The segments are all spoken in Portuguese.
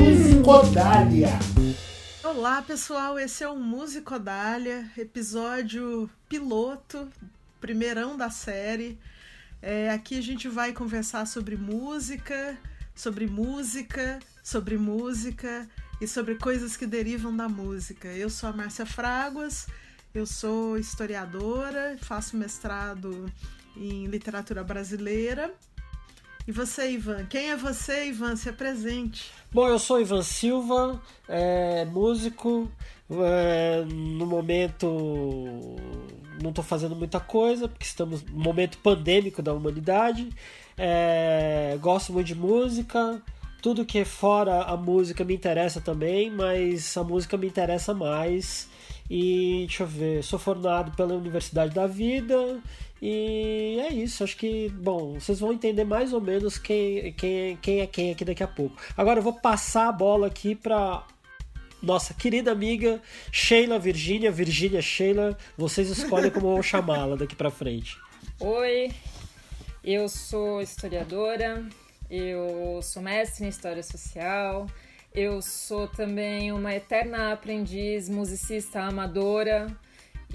Musicodália. Olá pessoal, esse é o Musicodália, episódio piloto, primeirão da série. É, aqui a gente vai conversar sobre música, sobre música, sobre música e sobre coisas que derivam da música. Eu sou a Márcia Fraguas, eu sou historiadora, faço mestrado em literatura brasileira. E você, Ivan? Quem é você, Ivan? Se apresente. Bom, eu sou Ivan Silva, é, músico. É, no momento não estou fazendo muita coisa, porque estamos no momento pandêmico da humanidade. É, gosto muito de música. Tudo que é fora a música me interessa também, mas a música me interessa mais. E deixa eu ver, sou formado pela Universidade da Vida e é isso. Acho que, bom, vocês vão entender mais ou menos quem, quem, quem é quem aqui daqui a pouco. Agora eu vou passar a bola aqui para nossa querida amiga Sheila Virgínia, Virgínia Sheila. Vocês escolhem como vão chamá-la daqui para frente. Oi, eu sou historiadora, eu sou mestre em História Social, eu sou também uma eterna aprendiz musicista amadora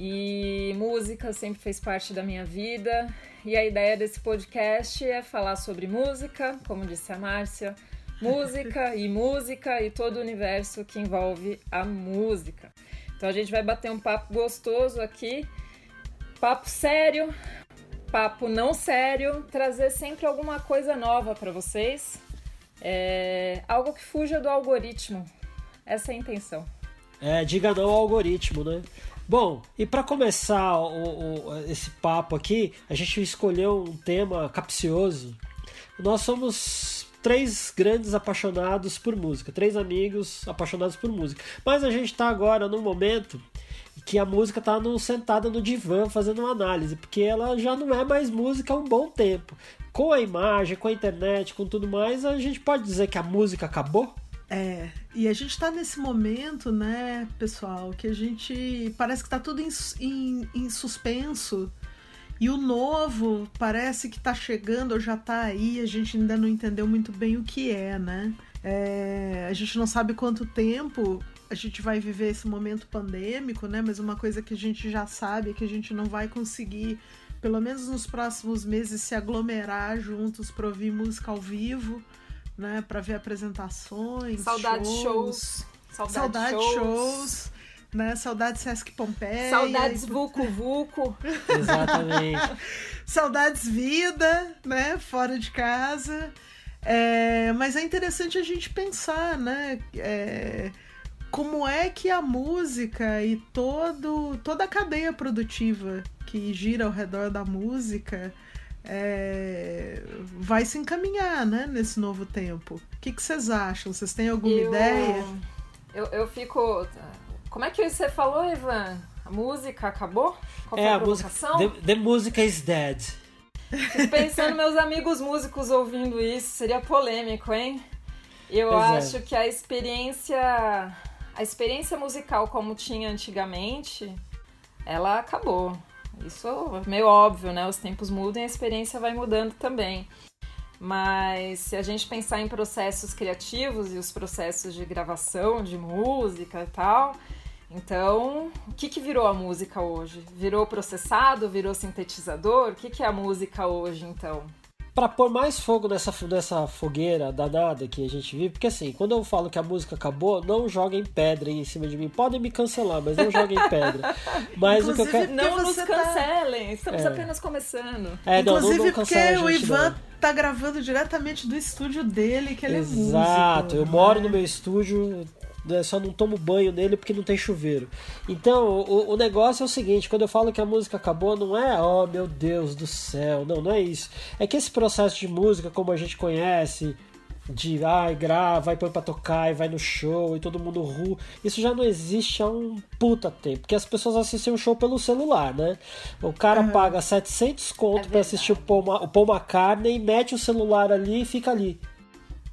e música sempre fez parte da minha vida. E a ideia desse podcast é falar sobre música, como disse a Márcia, música e música e todo o universo que envolve a música. Então a gente vai bater um papo gostoso aqui, papo sério, papo não sério, trazer sempre alguma coisa nova para vocês é, algo que fuja do algoritmo. Essa é a intenção. É, diga não ao algoritmo, né? Bom, e para começar o, o, esse papo aqui, a gente escolheu um tema capcioso. Nós somos três grandes apaixonados por música, três amigos apaixonados por música. Mas a gente está agora num momento que a música está sentada no divã fazendo uma análise, porque ela já não é mais música há um bom tempo com a imagem, com a internet, com tudo mais, a gente pode dizer que a música acabou? É, e a gente está nesse momento, né, pessoal, que a gente parece que está tudo em, em, em, suspenso. E o novo parece que está chegando ou já está aí, a gente ainda não entendeu muito bem o que é, né? É, a gente não sabe quanto tempo a gente vai viver esse momento pandêmico, né? Mas uma coisa que a gente já sabe é que a gente não vai conseguir pelo menos nos próximos meses, se aglomerar juntos para ouvir música ao vivo, né? Para ver apresentações. Saudade shows. shows. Saudade, Saudade shows. shows. Né? Saudades Sesc Pompeia. Saudades Vucu Vucu. Exatamente. Saudades Vida, né? Fora de casa. É, mas é interessante a gente pensar, né? É, como é que a música e todo, toda a cadeia produtiva que gira ao redor da música é, vai se encaminhar né, nesse novo tempo. O que, que vocês acham? Vocês têm alguma eu, ideia? Eu, eu fico. Como é que você falou, Ivan? A música acabou? Qual é, a, a música. The, the music is dead. Fico pensando, meus amigos músicos ouvindo isso, seria polêmico, hein? Eu pois é. acho é. que a experiência a experiência musical como tinha antigamente, ela acabou. Isso é meio óbvio, né? Os tempos mudam e a experiência vai mudando também. Mas se a gente pensar em processos criativos e os processos de gravação de música e tal, então o que, que virou a música hoje? Virou processado? Virou sintetizador? O que, que é a música hoje então? Para pôr mais fogo nessa, nessa fogueira danada que a gente vive, porque assim, quando eu falo que a música acabou, não joguem pedra em cima de mim. Podem me cancelar, mas não joguem pedra. Mas Inclusive, o que eu quero. Não nos tá- cancelem, estamos é. apenas começando. É, Inclusive, não, não, não porque o Ivan não. tá gravando diretamente do estúdio dele, que ele Exato, é músico. Exato, eu moro no meu estúdio, né, só não tomo banho nele porque não tem chuveiro. Então, o, o, negócio é o seguinte: quando eu falo que a música acabou, não é, oh meu Deus do céu, não, não é isso. É que esse processo de música, como a gente conhece, de ai, grava, vai põe pra tocar e vai no show e todo mundo ru. Isso já não existe há um puta tempo. Porque as pessoas assistem um show pelo celular, né? O cara uhum. paga 700 conto é pra assistir o Paul, o Paul McCartney, mete o celular ali e fica ali.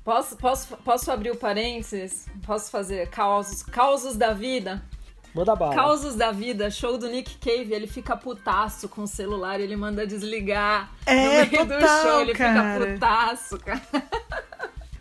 Posso, posso, posso abrir o parênteses? Posso fazer causos, causos da vida? Manda bala. Causos da vida, show do Nick Cave, ele fica putaço com o celular, ele manda desligar É, no meio total, do show, ele cara. fica putaço, cara.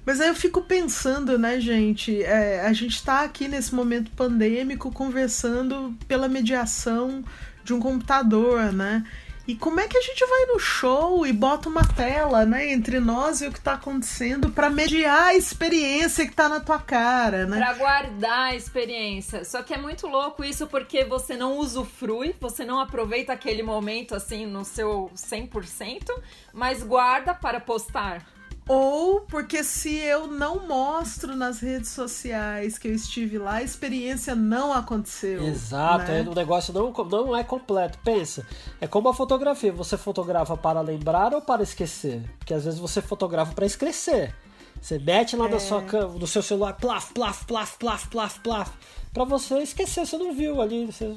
Mas aí eu fico pensando, né, gente? é, a gente tá aqui nesse momento pandêmico conversando pela mediação de um computador, né? E como é que a gente vai no show e bota uma tela, né, entre nós e o que tá acontecendo pra mediar a experiência que tá na tua cara, né? Pra guardar a experiência. Só que é muito louco isso porque você não usufrui, você não aproveita aquele momento assim no seu 100%, mas guarda para postar. Ou porque se eu não mostro nas redes sociais que eu estive lá, a experiência não aconteceu. Exato, né? é, o negócio não, não é completo. Pensa, é como a fotografia. Você fotografa para lembrar ou para esquecer? Porque às vezes você fotografa para esquecer. Você mete lá na sua, cam- no seu celular, plaf, plaf, plaf, plaf, plaf, plaf. Pra você esquecer, você não viu ali, você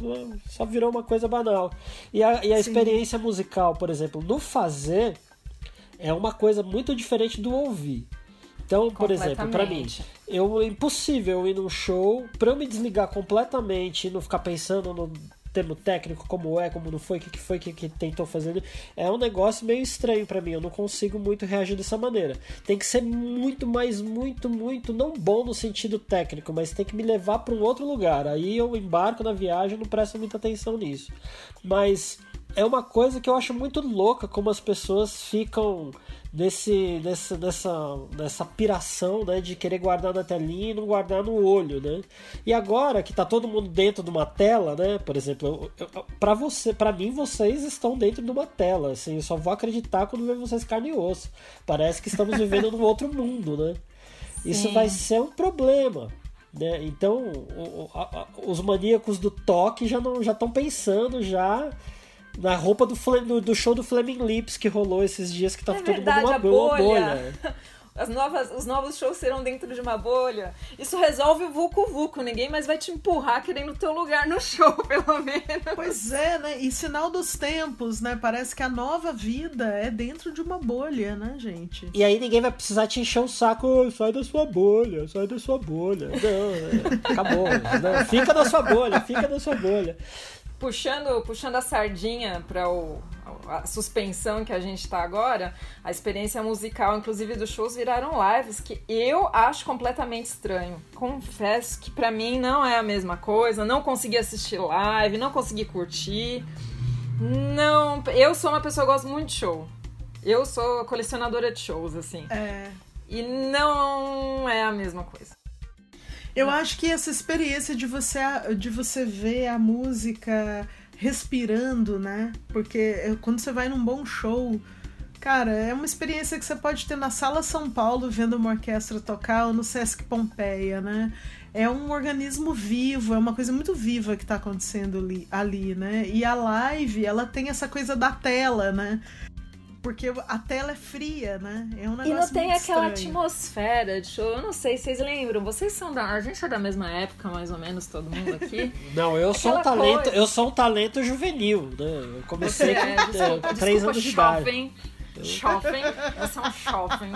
só virou uma coisa banal. E a, e a experiência musical, por exemplo, no fazer, é uma coisa muito diferente do ouvir. Então, por exemplo, pra mim, eu é impossível ir num show pra eu me desligar completamente e não ficar pensando no termo técnico como é, como não foi, o que, que foi que, que tentou fazer. É um negócio meio estranho pra mim, eu não consigo muito reagir dessa maneira. Tem que ser muito, mais muito, muito, não bom no sentido técnico, mas tem que me levar pra um outro lugar. Aí eu embarco na viagem e não presto muita atenção nisso. Mas é uma coisa que eu acho muito louca como as pessoas ficam nesse, nessa, nessa, nessa piração né, de querer guardar na telinha e não guardar no olho, né? E agora que tá todo mundo dentro de uma tela, né? Por exemplo, para você, para mim vocês estão dentro de uma tela, assim, eu só vou acreditar quando ver vocês carne e osso. Parece que estamos vivendo num outro mundo, né? Isso Sim. vai ser um problema. Né? Então, o- a- a- os maníacos do toque já não já estão pensando já na roupa do, do, do show do Flaming Lips que rolou esses dias que tava É todo verdade, mundo numa boa bolha. As novas, os novos shows serão dentro de uma bolha. Isso resolve o Vucu Vucu. Ninguém mais vai te empurrar querendo o teu lugar no show, pelo menos. Pois é, né? E sinal dos tempos, né? Parece que a nova vida é dentro de uma bolha, né, gente? E aí ninguém vai precisar te encher o saco, "Ô, sai da sua bolha, sai da sua bolha. Não, é, acabou. Não, fica na sua bolha, fica na sua bolha. Puxando, puxando a sardinha para o a suspensão que a gente tá agora, a experiência musical, inclusive dos shows, viraram lives que eu acho completamente estranho. Confesso que pra mim não é a mesma coisa, não consegui assistir live, não consegui curtir. Não, eu sou uma pessoa que gosta muito de show. Eu sou colecionadora de shows, assim. É. E não é a mesma coisa. Eu acho que essa experiência de você, de você ver a música respirando, né? Porque é, quando você vai num bom show, cara, é uma experiência que você pode ter na Sala São Paulo vendo uma orquestra tocar ou no Sesc Pompeia, né? É um organismo vivo, é uma coisa muito viva que tá acontecendo ali, ali, né? E a live, ela tem essa coisa da tela, né? Porque a tela é fria, né? É um negócio E não tem muito aquela estranho. atmosfera de show. Eu não sei, vocês lembram? Vocês são da. A gente é da mesma época, mais ou menos, todo mundo aqui. Não, eu sou um talento, coisa. eu sou um talento juvenil, né? Eu comecei Você com é, desculpa, três desculpa, anos de idade. shopping. Shopping, eu sou um shopping.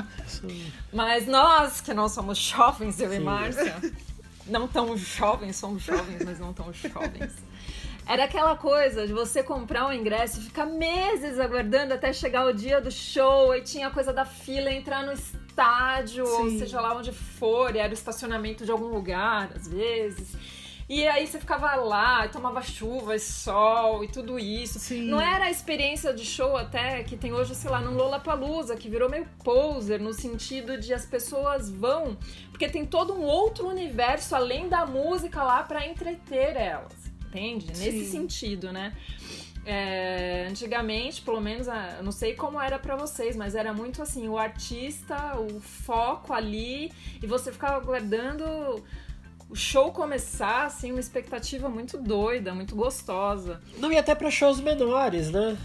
Mas nós que não somos jovens, eu e Sim. Márcia, não tão jovens, somos jovens, mas não tão jovens. Era aquela coisa de você comprar um ingresso e ficar meses aguardando até chegar o dia do show, e tinha a coisa da fila, entrar no estádio, ou Sim. seja lá onde for, e era o estacionamento de algum lugar, às vezes. E aí você ficava lá, tomava chuva e sol e tudo isso. Sim. Não era a experiência de show até que tem hoje, sei lá, no Lollapalooza, que virou meio poser, no sentido de as pessoas vão, porque tem todo um outro universo além da música lá pra entreter elas, entende? Nesse Sim. sentido, né? É, antigamente, pelo menos, eu não sei como era pra vocês, mas era muito assim, o artista, o foco ali, e você ficava aguardando o show começar, assim, uma expectativa muito doida, muito gostosa. Não, e até pra shows menores, né?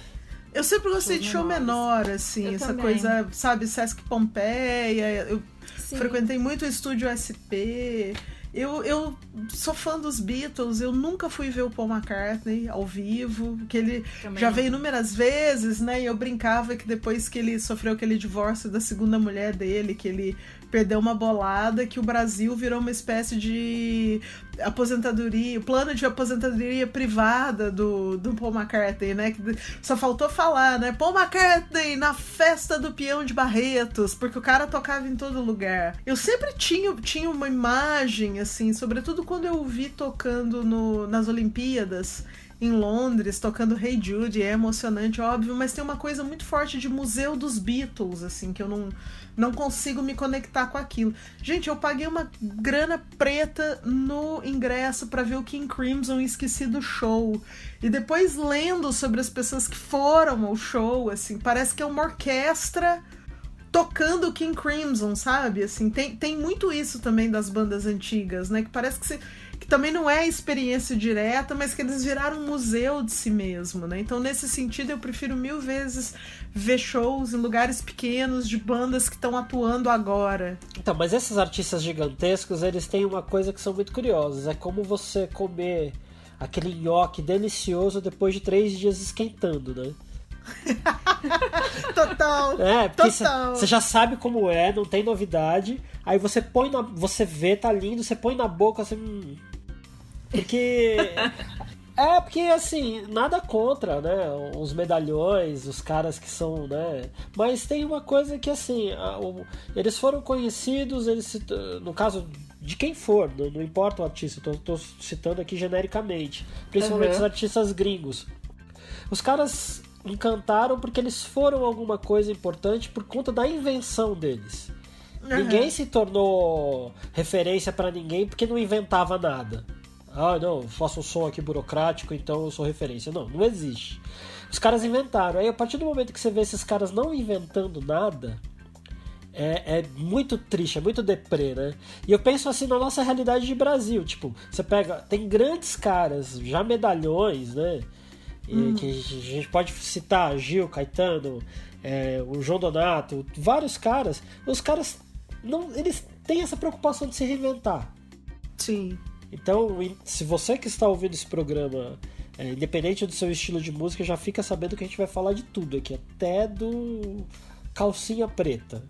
Eu sempre gostei Shows de show menores. menor, assim, Eu essa também. coisa, sabe, Sesc Pompeia. Eu Sim. frequentei muito o estúdio SP. Eu, eu sou fã dos Beatles, eu nunca fui ver o Paul McCartney ao vivo, que ele Também já veio inúmeras vezes, né? E eu brincava que depois que ele sofreu aquele divórcio da segunda mulher dele, que ele perdeu uma bolada, que o Brasil virou uma espécie de aposentadoria, plano de aposentadoria privada do, do Paul McCartney, né? Que só faltou falar, né? Paul McCartney na festa do peão de Barretos, porque o cara tocava em todo lugar. Eu sempre tinha, tinha uma imagem, assim, sobretudo quando eu vi tocando no, nas Olimpíadas em Londres, tocando Hey Jude, é emocionante, óbvio, mas tem uma coisa muito forte de museu dos Beatles, assim, que eu não, não consigo me conectar com aquilo. Gente, eu paguei uma grana preta no ingresso para ver o King Crimson e esqueci do show. E depois lendo sobre as pessoas que foram ao show, assim, parece que é uma orquestra tocando King Crimson, sabe? Assim, tem, tem muito isso também das bandas antigas, né? Que parece que você que também não é experiência direta, mas que eles viraram um museu de si mesmo, né? Então, nesse sentido, eu prefiro mil vezes ver shows em lugares pequenos de bandas que estão atuando agora. Então, mas esses artistas gigantescos, eles têm uma coisa que são muito curiosas. É como você comer aquele nhoque delicioso depois de três dias esquentando, né? Total. É, porque você já sabe como é, não tem novidade. Aí você põe na. Você vê, tá lindo, você põe na boca assim. Hum. Porque. É, porque assim, nada contra, né? Os medalhões, os caras que são, né? Mas tem uma coisa que assim, a, o, eles foram conhecidos, eles se, no caso de quem for, não, não importa o artista, tô, tô, citando aqui genericamente, principalmente uhum. os artistas gringos. Os caras encantaram porque eles foram alguma coisa importante por conta da invenção deles. Uhum. Ninguém se tornou referência para ninguém porque não inventava nada. Ah, não, faço um som aqui burocrático, então eu sou referência. Não, não existe. Os caras inventaram. Aí a partir do momento que você vê esses caras não inventando nada, é, é, muito triste, é muito deprê, né? E eu penso assim na nossa realidade de Brasil. Tipo, você pega. Tem grandes caras, já medalhões, né? Hum. Que a gente pode citar Gil, Caetano, é, o João Donato, vários caras. Os caras não, eles têm essa preocupação de se reinventar. Sim. Então, se você que está ouvindo esse programa, é, independente do seu estilo de música, já fica sabendo que a gente vai falar de tudo aqui, até do calcinha preta.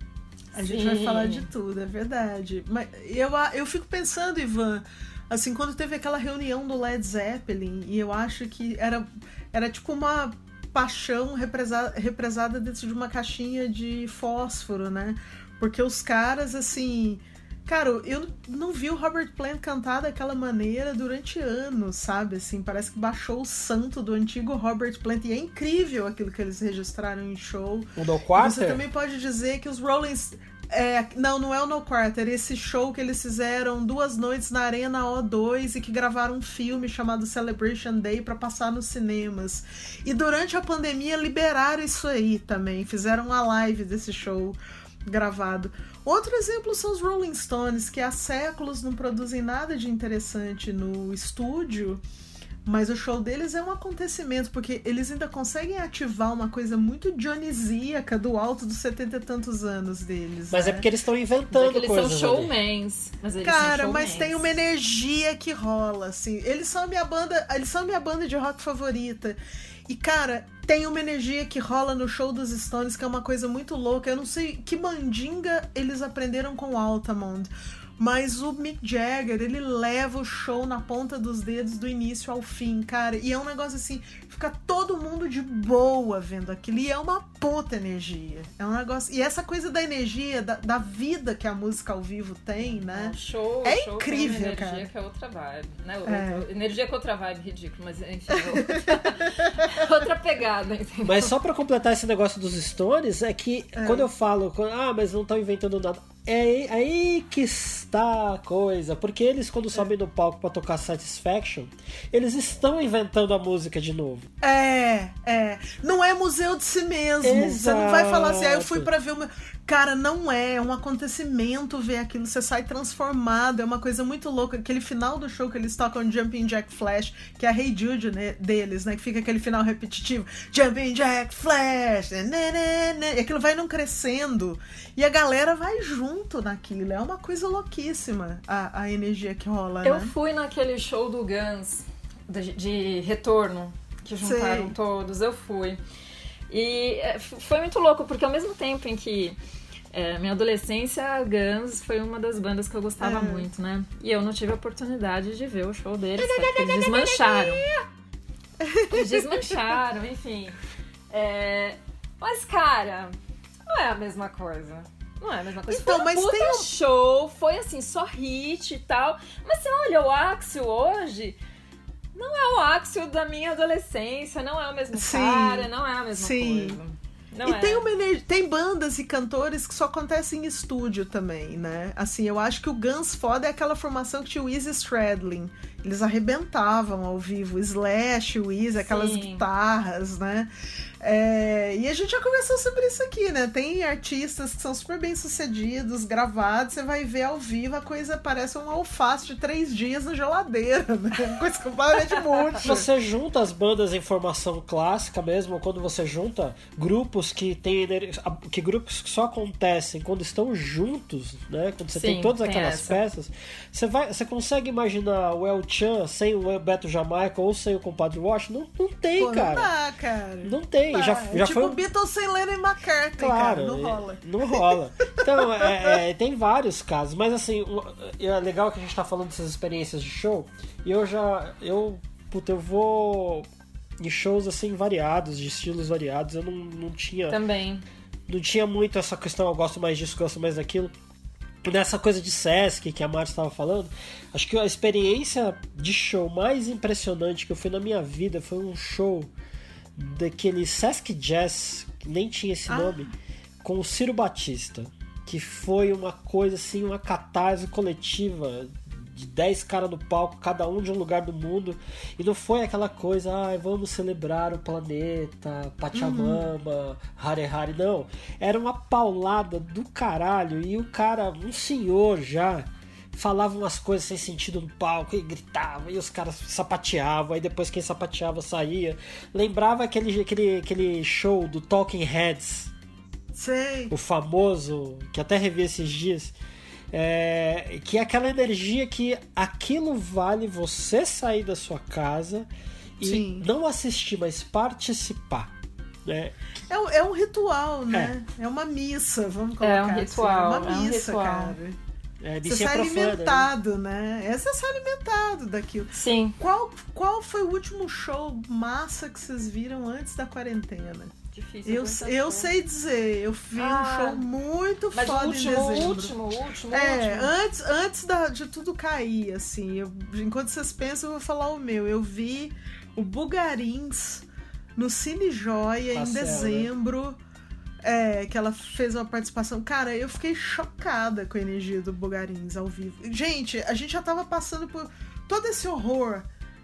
A gente Sim. vai falar de tudo, é verdade. Mas eu, eu fico pensando, Ivan, assim, quando teve aquela reunião do Led Zeppelin, e eu acho que era era tipo uma paixão represada, represada dentro de uma caixinha de fósforo, né? Porque os caras, assim. Cara, eu não vi o Robert Plant cantar daquela maneira durante anos, sabe? Assim, parece que baixou o santo do antigo Robert Plant. E é incrível aquilo que eles registraram em show. O do quarto? Você também pode dizer que os Rolling é, não, não é o No Quarter. Esse show que eles fizeram duas noites na Arena O2 e que gravaram um filme chamado Celebration Day para passar nos cinemas. E durante a pandemia liberaram isso aí também. Fizeram uma live desse show gravado. Outro exemplo são os Rolling Stones, que há séculos não produzem nada de interessante no estúdio mas o show deles é um acontecimento, porque eles ainda conseguem ativar uma coisa muito dionisíaca do alto dos setenta e tantos anos deles. Mas é né? é porque eles estão inventando é eles coisas. São showmans. Mas eles Cara, são mas tem uma energia que rola, assim. Eles são a minha banda. Eles são minha banda de rock favorita. E, cara, tem uma energia que rola no show dos Stones que é uma coisa muito louca. Eu não sei que mandinga eles aprenderam com Altamont. Mas o Mick Jagger, ele leva o show na ponta dos dedos do início ao fim, cara. E é um negócio assim, fica todo mundo de boa vendo aquilo. E é uma puta energia. É um negócio. E essa coisa da energia, da, da vida que a música ao vivo tem, né? É, show, é show incrível, energia cara. que é outra vibe. Né? É. Outra, energia com outra vibe, ridículo, mas enfim. É outra, outra pegada, entendeu? Mas só pra completar esse negócio dos Stones, é que é. quando eu falo, ah, mas não estão inventando nada é aí que está a coisa. Porque eles, quando sobem no palco para tocar Satisfaction, eles estão inventando a música de novo. É, é. Não é museu de si mesmo. Exato. Você não vai falar assim, ah, eu fui para ver o meu. Cara, não é. É um acontecimento ver aquilo. Você sai transformado. É uma coisa muito louca. Aquele final do show que eles tocam Jumping Jack Flash, que é a Hey Jude né, deles, né? Que fica aquele final repetitivo. Jumping Jack Flash. Né, né, né, e aquilo vai não crescendo. E a galera vai junto naquilo. É uma coisa louquíssima a, a energia que rola. Eu né? fui naquele show do Guns de, de retorno, que juntaram Sei. todos. Eu fui. E é, foi muito louco, porque ao mesmo tempo em que É, minha adolescência, Guns foi uma das bandas que eu gostava É. muito, né? E eu não tive a oportunidade de ver o show deles, tá? porque eles desmancharam. Eles desmancharam, enfim. É, Mas, cara, não é a mesma coisa. Não é a mesma coisa. Então, foi um mas puta tem show, foi assim, só hit e tal. Mas você olha o Axel hoje, não é o Axel da minha adolescência, não é o mesmo Sim. cara, não é a mesma Sim. coisa. Não e é. tem, uma ener- tem bandas e cantores que só acontecem em estúdio também, né? Assim, eu acho que o Guns foda é aquela formação que tinha o Easy Stradlin. Eles arrebentavam ao vivo. Slash, o Easy, aquelas Sim. guitarras, né? É, e a gente já conversou sobre isso aqui, né? Tem artistas que são super bem sucedidos, gravados, você vai ver ao vivo, a coisa parece um alface de três dias na geladeira, né? Coisa completamente múltipla. Você junta as bandas em formação clássica mesmo, quando você junta grupos que tem que grupos que só acontecem quando estão juntos, né? Quando você tem Sim, todas tem aquelas essa. peças, você vai, você consegue imaginar o El Chan sem o Beto Jamaica ou sem o Compadre Wash? Não, não tem, Pô, cara. Não dá, cara. Não tem, dá. já, É já tipo foi um- Beatles sem Lennon e McCartney, Claro, cara. Não é- rola. Não rola. Então, é- é, tem vários casos, mas assim, é legal que a gente tá falando dessas experiências de show, e eu já. Eu. Puta, eu vou em shows assim variados, de estilos variados. Eu não, não tinha. Também. Não tinha muito essa questão, eu gosto mais disso, gosto mais daquilo. Nessa coisa de Sesc que a Mari estava falando, acho que a experiência de show mais impressionante que eu fui na minha vida foi um show daquele Sesc Jazz, que nem tinha esse Ah. nome, com o Ciro Batista, que foi uma coisa assim, uma catarse coletiva de 10 caras no palco, cada um de um lugar do mundo, e não foi aquela coisa, ai, vamos celebrar o planeta, Pachamama, Hare Hare, não. Era uma paulada do caralho, e o cara, um senhor já, falava umas coisas sem sentido no palco e gritava, e os caras sapateavam, aí depois quem sapateava saía. Lembrava aquele, aquele, aquele show do Talking Heads, Sei. o famoso, que até revi esses dias, é, que é aquela energia que aquilo vale você sair da sua casa e Sim. não assistir, mas participar. Né? É, um- é um ritual, né? É. uma missa, vamos colocar É um assim. ritual, É uma é um missa, ritual. cara. É, Você sai né? alimentado, né? É você sai alimentado daquilo. Sim. Qual, qual foi o último show massa que vocês viram antes da quarentena? Difícil. Eu, eu sei dizer, eu vi Ah, um show muito Mas foda último, em dezembro. último, o último, o É, último. antes, antes da- de tudo cair, assim, eu- enquanto vocês pensam, eu vou falar o meu. Eu vi o Bugarins no Cine Joia em né? dezembro. É, que ela fez uma participação. Cara, eu fiquei chocada com a energia do Bugarins ao vivo. Gente, a gente já tava passando por todo esse horror.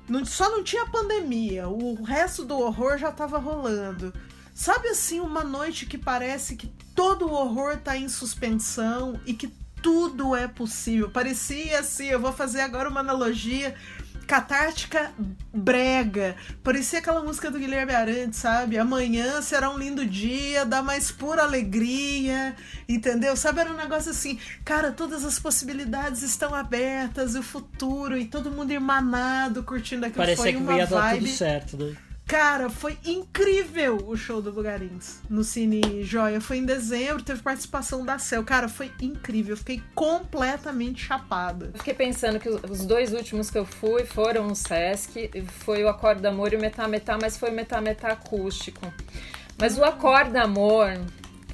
Não- só não tinha pandemia. O resto do horror já tava rolando. Sabe assim, uma noite que parece que todo o horror tá em suspensão e que tudo é possível. Parecia assim, eu vou fazer agora uma analogia catártica brega. Parecia aquela música do Guilherme Arantes, sabe? Amanhã será um lindo dia, da mais pura alegria, entendeu? Sabe, era um negócio assim, cara, todas as possibilidades estão abertas, o futuro, e todo mundo irmanado, curtindo aquilo. Parecia Foi que uma ia dar vibe tudo certo, né? Cara, foi incrível o show do Bugarins no Cine Joia. Foi em dezembro, teve participação da Cel. Cara, foi incrível. Eu fiquei completamente chapada. Eu fiquei pensando que os dois últimos que eu fui foram o Sesc, foi o Acorda Amor e o Metá Metá, mas foi o Metá Metá acústico. Mas o Acorda Amor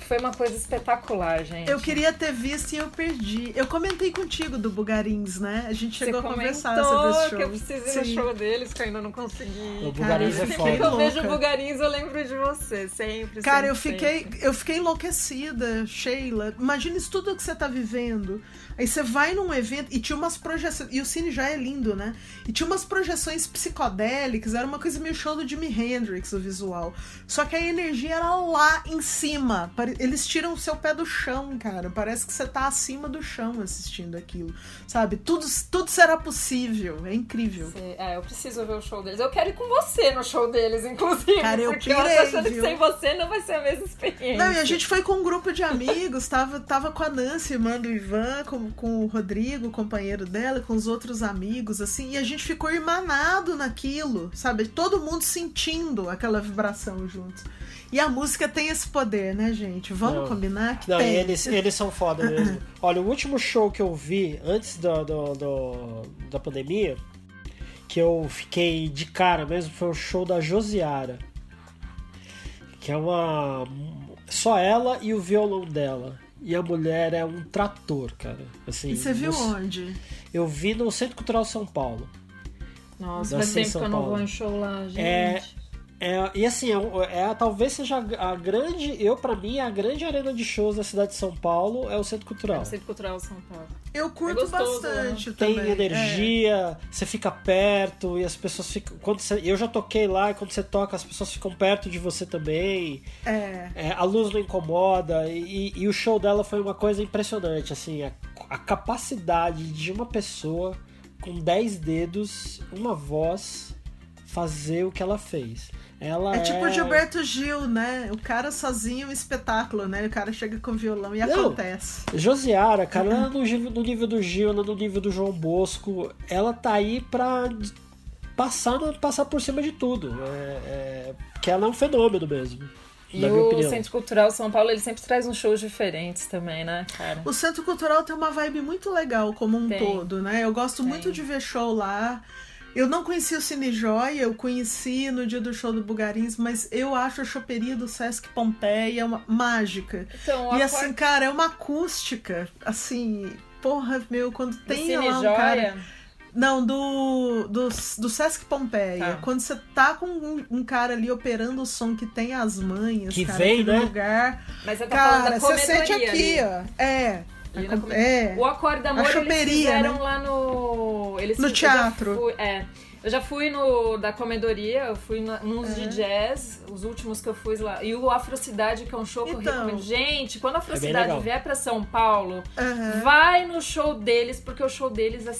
foi uma coisa espetacular, gente. Eu queria ter visto e eu perdi. Eu comentei contigo do Bugarins, né? A gente Você chegou a comentou conversar sobre esse show. que eu preciso ir Sim. no show deles, que eu ainda não consegui. O Cara, Bugarins eu é. Sempre que eu vejo louca. Bugarins, eu lembro de você, sempre. Cara, sempre, eu fiquei, sempre. eu fiquei enlouquecida, Sheila. Imagina isso tudo que você tá vivendo. Aí você vai num evento e tinha umas projeções. E o cine já é lindo, né? E tinha umas projeções psicodélicas, era uma coisa meio show do Jimi Hendrix, o visual. Só que a energia era lá em cima. Pare- Eles tiram o seu pé do chão, cara. Parece que você tá acima do chão assistindo aquilo. Sabe? Tudo, tudo será possível. É incrível. É, eu preciso ver o show deles. Eu quero ir com você no show deles, inclusive. Cara, eu porque eu pirei, tô achando que viu? sem você não vai ser a mesma experiência. Não, e a gente foi com um grupo de amigos, tava, tava com a Nancy, irmã do Ivan, com, com o Rodrigo, companheiro dela, com os outros amigos, assim, e a gente ficou irmanado naquilo, sabe? Todo mundo sentindo aquela vibração juntos. E a música tem esse poder, né, gente? Vamos Não. combinar que Não, tem. eles, eles são foda mesmo. Olha, o último show que eu vi antes do, do- do- da pandemia, que eu fiquei de cara mesmo, foi o show da Josiara. Que é uma. Só ela e o violão dela. E a mulher é um trator, cara. Assim, E você viu no- onde? Eu vi no Centro Cultural São Paulo. Nossa, faz tempo São que eu não Paulo. vou em show lá, gente. É- É, e assim, é, é- talvez seja a, a grande. Eu, pra mim, a grande arena de shows da cidade de São Paulo é o Centro Cultural. No Centro Cultural São Paulo. Eu curto gostoso, bastante tem também. é. energia, você fica perto e as pessoas ficam. Quando você- eu já toquei lá e quando você toca, as pessoas ficam perto de você também. É. é. É, a luz não incomoda e, e o show dela foi uma coisa impressionante. Assim, a, a capacidade de uma pessoa com 10 dedos, uma voz, fazer o que ela fez. Ela É tipo o Gilberto Gil, né? O cara sozinho é um espetáculo, né? O cara chega com violão e Não. acontece. Josiara, cara, ela é no nível, no nível do Gil, ela é no nível do João Bosco, ela tá aí pra passar, passar por cima de tudo. É, é, que ela é um fenômeno mesmo. E na minha o. Centro Cultural São Paulo, ele sempre traz uns shows diferentes também, né, cara? O Centro Cultural tem uma vibe muito legal como um Tem. todo, né? Eu gosto Tem. muito de ver show lá. Eu não conheci o Cine Joia, eu conheci no dia do show do Bugarins, mas eu acho a choperia do Sesc Pompeia uma mágica. Então, E a assim, cara, é uma acústica, assim, porra, meu, quando do tem Cine lá um Joia, cara... Não, do, do, do Sesc Pompeia. Tá. Quando você tá com um, um cara ali operando o som que tem as manhas, Que cara, vem, né? lugar. mas você tá falando Cara, da você sente aqui, ali. ó. É. Ali A na com- come- é. O Acorda Amor eles fizeram né? lá no... Eles No eu teatro. fui- é. Eu já fui no da comedoria, eu fui na, nos É. de jazz, os últimos que eu fui lá. E o Afrocidade, que é um show que eu Então. recomendo. Gente, quando a É Afrocidade legal. vier pra São Paulo, Aham. vai no show deles, porque o show deles é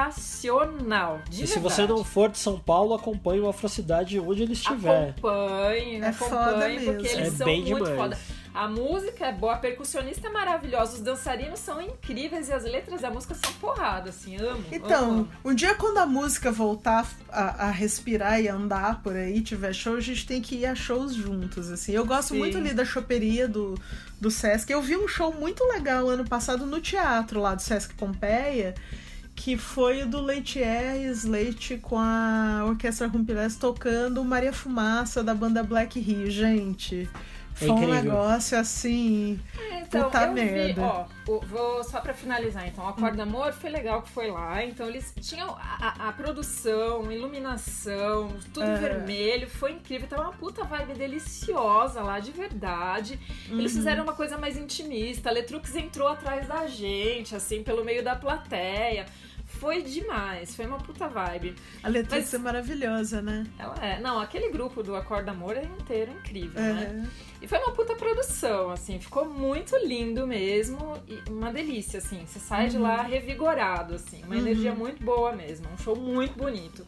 sensacional. De E se verdade. você não for de São Paulo, acompanhe o Afrocidade onde ele estiver. Acompanhe, É foda acompanhe, porque mesmo. eles É são bem muito demais. foda. A música é boa, a percussionista é maravilhosa, os dançarinos são incríveis e as letras da música são porrada, assim, amo. Então, amo. um dia quando a música voltar a, a respirar e andar por aí, tiver show, a gente tem que ir a shows juntos, assim. Eu gosto Sim. muito ali da choperia do, do Sesc. Eu vi um show muito legal ano passado no teatro lá do Sesc Pompeia, que foi o do Leitier Slate com a Orquestra Rumpilés tocando Maria Fumaça da banda Black Rio, gente. É Foi um incrível. negócio assim. Então, Puta eu vi, merda. ó, o- vou só pra finalizar, então, o Acorda Amor foi legal que foi lá, então eles tinham a, a- a produção, iluminação, tudo É. vermelho, foi incrível, tava uma puta vibe deliciosa lá, de verdade. Eles Uhum. fizeram uma coisa mais intimista, a Letrux entrou atrás da gente, assim, pelo meio da plateia. Foi demais, foi uma puta vibe. A Letrix Mas- é maravilhosa, né? Ela é. Não, aquele grupo do Acorda Amor é inteiro incrível, né? É. E foi uma puta produção, assim, ficou muito lindo mesmo e uma delícia, assim. Você sai de lá revigorado, assim, uma Uhum. energia muito boa mesmo, um show muito bonito.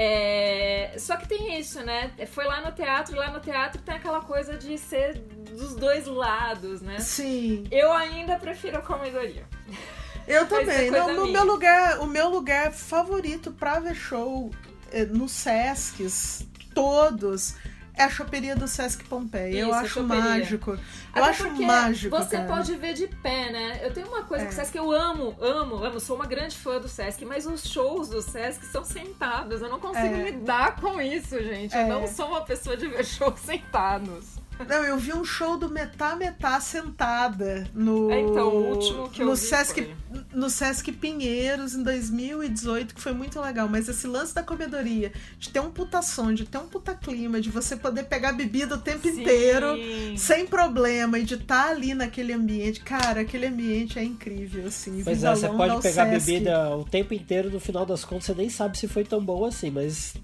É, Só que tem isso, né? Foi lá no teatro, lá no teatro tem aquela coisa de ser dos dois lados, né? Sim. Eu ainda prefiro a comedoria. Eu é também. Não, no minha. meu lugar, o meu lugar favorito pra ver show eh, nos Sescs, todos, é a choperia do Sesc Pompeia. eu Isso, a acho mágico. Eu Até acho mágico. Você cara. pode ver de pé, né? Eu tenho uma coisa É. com o Sesc que eu amo, amo, amo. Sou uma grande fã do Sesc, mas os shows do Sesc são sentados. Eu não consigo É. lidar com isso, gente. É. Eu não sou uma pessoa de ver shows sentados. Não, eu vi um show do Metá Metá sentada no. É, então, o último que eu no vi Sesc, foi. no Sesc Pinheiros em 2018, que foi muito legal. Mas esse lance da comedoria, de ter um puta som, de ter um puta clima, de você poder pegar bebida o tempo Sim. inteiro. sem problema e de estar ali naquele ambiente. Cara, aquele ambiente é incrível, assim. Pois é, você pode pegar Sesc. bebida o tempo inteiro, no final das contas você nem sabe se foi tão bom assim, mas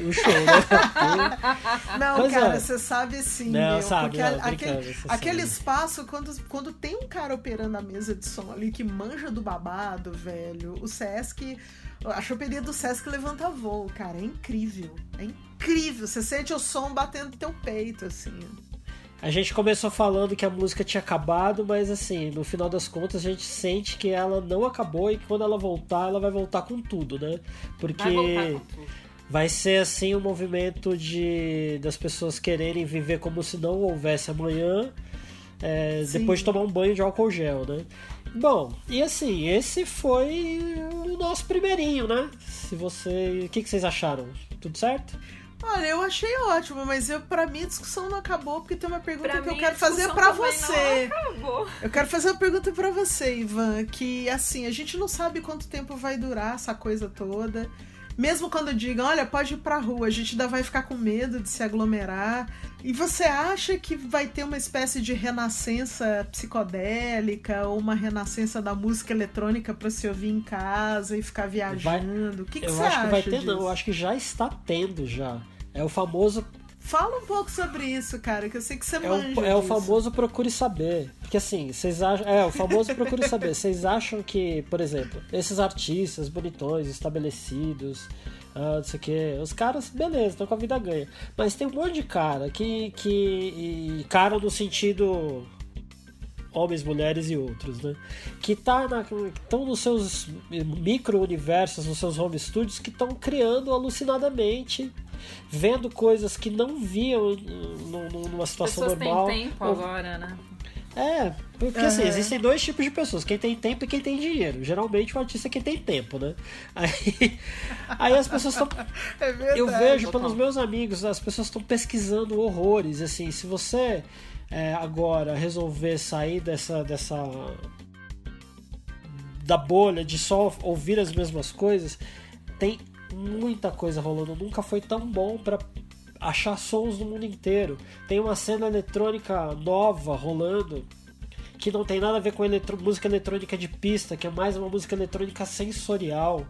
o show, né? Não, Pois cara, é. você sabe sim, Não, meu, sabe, porque não, a- aquele, aquele sabe. espaço, quando, quando tem um cara operando a mesa de som ali que manja do babado, velho, o Sesc, a choperia do Sesc levanta voo, cara, é incrível. É incrível. Você sente o som batendo no teu peito, assim. A gente começou falando que a música tinha acabado, mas assim, no final das contas a gente sente que ela não acabou e que quando ela voltar, ela vai voltar com tudo, né? Porque Vai voltar com tudo. Vai ser assim um movimento de das pessoas quererem viver como se não houvesse amanhã, é, depois de tomar um banho de álcool gel, né? Bom, e assim, esse foi o nosso primeirinho, né? Se você. O que, que vocês acharam? Tudo certo? Olha, eu achei ótimo, mas eu para mim a discussão não acabou porque tem uma pergunta Pra que eu quero fazer para você. Eu quero fazer uma pergunta para você, Ivan, que assim, a gente não sabe quanto tempo vai durar essa coisa toda. Mesmo quando digam, olha, pode ir pra rua, a gente ainda vai ficar com medo de se aglomerar. E você acha que vai ter uma espécie de renascença psicodélica ou uma renascença da música eletrônica para se ouvir em casa e ficar viajando? O que, que eu você acho acha que vai ter, disso? não. Eu acho que já está tendo já. É o famoso Fala um pouco sobre isso, cara, que eu sei que você É manja o, é o disso. famoso procure saber. Porque assim, vocês acham. É, o famoso procure saber. Vocês acham que, por exemplo, esses artistas bonitões, estabelecidos, ah, não sei o que, os caras, beleza, estão com a vida ganha. Mas tem um monte de cara que. que e cara no sentido. Homens, mulheres e outros, né? Que tá estão nos seus micro-universos, nos seus home studios, que estão criando alucinadamente vendo coisas que não viam num- num- numa situação pessoas normal. têm tempo Ou- agora, né? É, porque assim, Aham. existem dois tipos de pessoas, quem tem tempo e quem tem dinheiro. Geralmente o artista é quem tem tempo, né? Aí, aí as pessoas estão. É verdade. Eu vejo pelos meus amigos, as pessoas estão pesquisando horrores. Assim, se você é, agora resolver sair dessa, dessa. da bolha de só ouvir as mesmas coisas, tem muita coisa rolando. Nunca foi tão bom pra achar sons no mundo inteiro. Tem uma cena eletrônica nova rolando que não tem nada a ver com eletro- música eletrônica de pista, que é mais uma música eletrônica sensorial.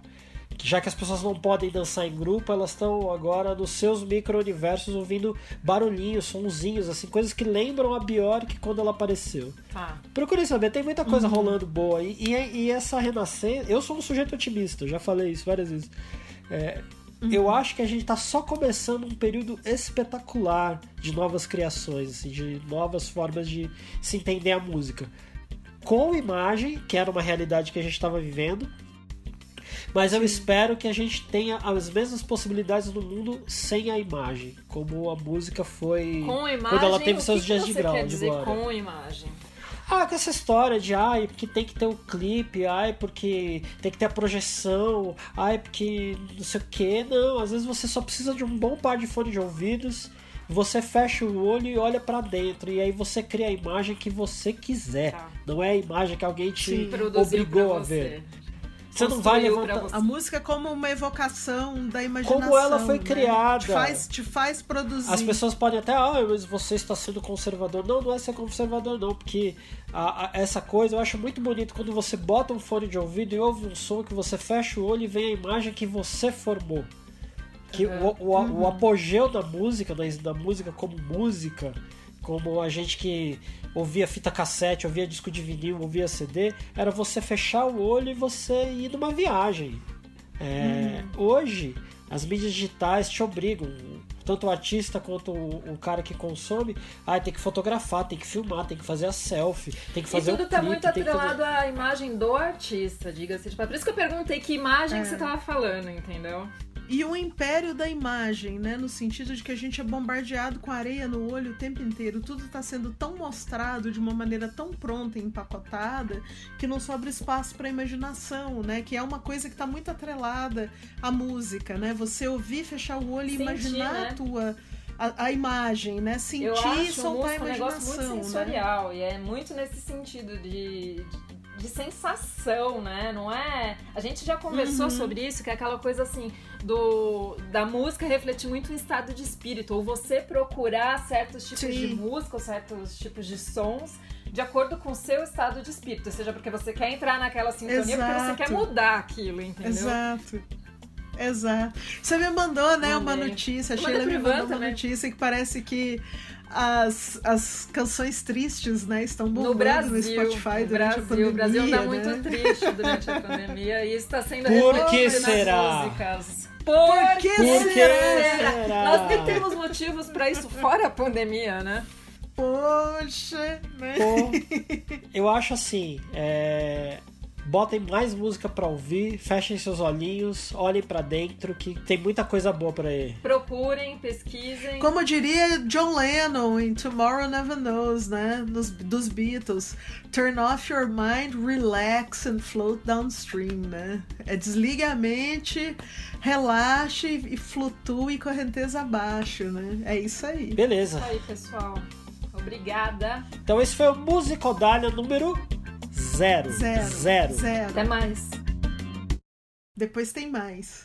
Que já que as pessoas não podem dançar em grupo, elas estão agora nos seus micro-universos ouvindo barulhinhos, sonzinhos, assim, coisas que lembram a Bjork quando ela apareceu. Tá. Procure saber, tem muita coisa rolando boa. E, e, e essa renascença. Eu sou um sujeito otimista, já falei isso várias vezes. É, Eu acho que a gente tá só começando um período espetacular de novas criações, assim, de novas formas de se entender a música. Com imagem, que era uma realidade que a gente estava vivendo. Mas eu espero que a gente tenha as mesmas possibilidades no mundo sem a imagem, como a música foi imagem, quando ela teve seus dias de grau, quer de glória. com imagem? Ah, com essa história de ai, porque tem que ter o clipe, ai, porque tem que ter a projeção, ai, porque não sei o que. Não, às vezes você só precisa de um bom par de fone de ouvidos, você fecha o olho e olha pra dentro, e aí você cria a imagem que você quiser. Tá. Não é a imagem que alguém te Sim. Obrigou a ver. Você não vai levantar. você. A música como uma evocação da imaginação. Como ela foi né? criada. Te faz, te faz produzir. As pessoas podem até, ah, mas você está sendo conservador. Não, não é ser conservador, não, porque a- a- essa coisa eu acho muito bonito quando você bota um fone de ouvido e ouve um som que você fecha o olho e vem a imagem que você formou. Que Uhum. o, o, o apogeu da música, da, da música como música, como a gente que ouvia fita cassete, ouvia disco de vinil, ouvia CD, era você fechar o olho e você ir numa viagem. É, Hoje, as mídias digitais te obrigam, tanto o artista quanto o, o cara que consome, a tem que fotografar, tem que filmar, tem que fazer a selfie, tem que E fazer tudo o tá muito que fazer- atrelado à imagem do artista, diga-se. Por isso que eu perguntei que imagem que você tava falando, entendeu? E o império da imagem, né? No sentido de que a gente é bombardeado com areia no olho o tempo inteiro. Tudo está sendo tão mostrado de uma maneira tão pronta e empacotada que não sobra espaço para imaginação, né? Que é uma coisa que está muito atrelada à música, né? Você ouvir, fechar o olho e Sentir, imaginar né? a tua. A, a imagem, né? Sentir e soltar a música um negócio muito imaginação, né? sensorial e é muito nesse sentido de, de, de sensação, né? Não é. A gente já conversou Uhum. sobre isso, que é aquela coisa assim do da música refletir muito um estado de espírito, ou você procurar certos tipos de Sim. música, ou certos tipos de sons de acordo com o seu estado de espírito, seja porque você quer entrar naquela sintonia, porque você Exato. quer mudar aquilo, entendeu? Exato. Exato. Você me mandou, né, uma Mandei. notícia. A Eu Sheila me mandou uma também. notícia que parece que as, as canções tristes, né, estão bombando No Brasil, no Spotify no durante Brasil, a pandemia. o Brasil anda né? muito triste durante a pandemia e isso está sendo Por que nas será? músicas. Por que Por que será? será? Nós nem temos motivos pra isso fora a pandemia, né? Poxa, né? Pô, eu acho assim, é, botem mais música pra ouvir, fechem seus olhinhos, olhem pra dentro que tem muita coisa boa pra aí. Procurem, pesquisem. Como diria John Lennon em Tomorrow Never Knows, né? Nos, dos Beatles. Turn off your mind, relax and float downstream, né? É desligue a mente, relaxe e flutue correnteza abaixo, né? É isso aí. Beleza. Isso aí, pessoal. Obrigada. Então esse foi o Musicodália número zero. Zero. Zero. Zero. Até mais. Depois tem mais.